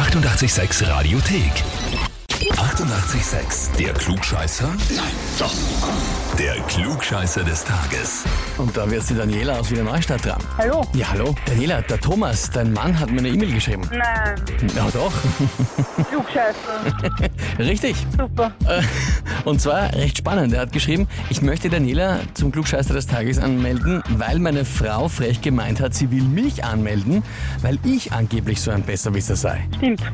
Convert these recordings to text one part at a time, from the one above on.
886 Radiothek. 88,6. Der Klugscheißer? Nein, doch. Der Klugscheißer des Tages. Und da wird die Daniela aus Wiener Neustadt dran. Hallo? Ja, hallo. Daniela, der Thomas, dein Mann hat mir eine E-Mail geschrieben. Nein, Ja, doch. Klugscheißer. Richtig. Super. Äh, Und zwar recht spannend. Er hat geschrieben, ich möchte Daniela zum Klugscheißer des Tages anmelden, weil meine Frau frech gemeint hat, sie will mich anmelden, weil ich angeblich so ein Besserwisser sei. Stimmt.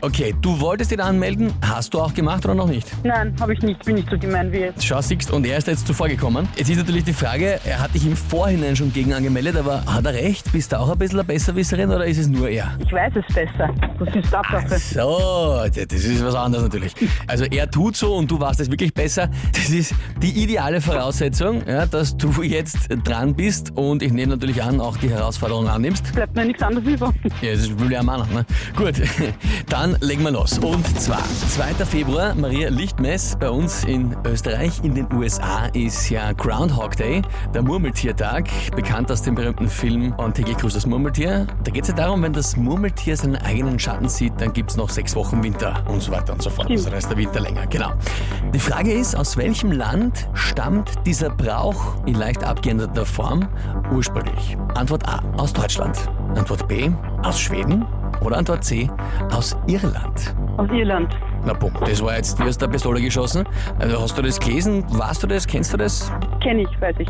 Okay, du wolltest ihn anmelden, hast du auch gemacht oder noch nicht? Nein, habe ich nicht. Bin nicht so gemein wie jetzt. Schau, siehst, und er ist jetzt zuvor gekommen. Jetzt ist natürlich die Frage, er hat dich im Vorhinein schon gegen angemeldet, aber hat er recht? Bist du auch ein bisschen eine Besserwisserin oder ist es nur er? Ich weiß es besser. Das ist Tatsache. So, das ist was anderes natürlich. Also er tut so und du warst es wirklich besser. Das ist die ideale Voraussetzung, ja, dass du jetzt dran bist und ich nehme natürlich an, auch die Herausforderung annimmst. Bleibt mir nichts anderes über. Ja, das will ja Mann, ne? Gut, dann legen wir los. Und zwar, 2. Februar, Maria Lichtmess bei uns in Österreich. In den USA ist ja Groundhog Day, der Murmeltiertag, bekannt aus dem berühmten Film Und täglich grüßt das Murmeltier. Da geht es ja darum, wenn das Murmeltier seinen eigenen Schatten sieht, dann gibt es noch sechs Wochen Winter und so weiter und so fort. Also ist der Winter länger, genau. Die Frage ist, aus welchem Land stammt dieser Brauch in leicht abgeänderter Form ursprünglich? Antwort A, aus Deutschland. Antwort B, aus Schweden. Oder Antwort C, aus Irland. Aus Irland. Na bumm, das war jetzt wie aus der Pistole geschossen. Also hast du das gelesen? Warst du das? Kennst du das? Kenne ich, weiß ich.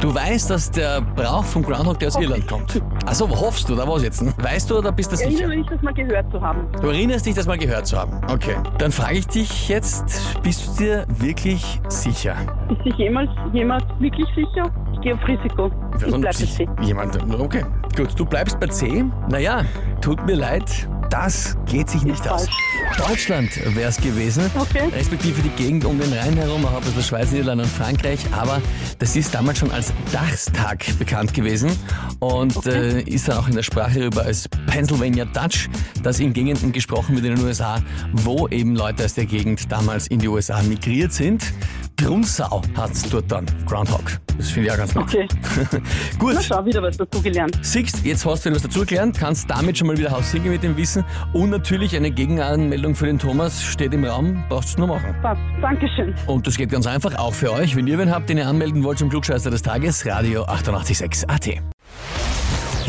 Du weißt, dass der Brauch vom Groundhog Day aus Hoff Irland ich. kommt. Also hoffst du, da was jetzt? Weißt du oder bist du Ich sicher? erinnere mich, das mal gehört zu haben. Du erinnerst dich, das mal gehört zu haben. Okay. Dann frage ich dich jetzt, bist du dir wirklich sicher? Ist sich jemals jemand wirklich sicher? Ich gehe auf Risiko. Ich bleibe sich C. Jemand. Okay. Gut, du bleibst bei C. Naja, tut mir leid. Das geht sich nicht aus. Deutschland wäre es gewesen. Okay. Respektive die Gegend um den Rhein herum, auch ein bisschen Schweiz, Niederlande und Frankreich. Aber das ist damals schon als Dachstag bekannt gewesen und äh, ist dann auch in der Sprache rüber als Pennsylvania Dutch, das in Gegenden gesprochen wird in den USA, wo eben Leute aus der Gegend damals in die USA migriert sind. Brunsau hat es dort dann, Groundhog. Das finde ich auch ganz nett. Okay. Gut. Na schau, wieder was dazu gelernt. Siehst, jetzt hast du etwas dazugelernt, kannst damit schon mal wieder haussingen mit dem Wissen und natürlich eine Gegenanmeldung für den Thomas steht im Raum, brauchst du nur machen. Passt. Dankeschön. Und das geht ganz einfach, auch für euch. Wenn ihr wen habt, den ihr anmelden wollt zum Klugscheißer des Tages, Radio 886 AT.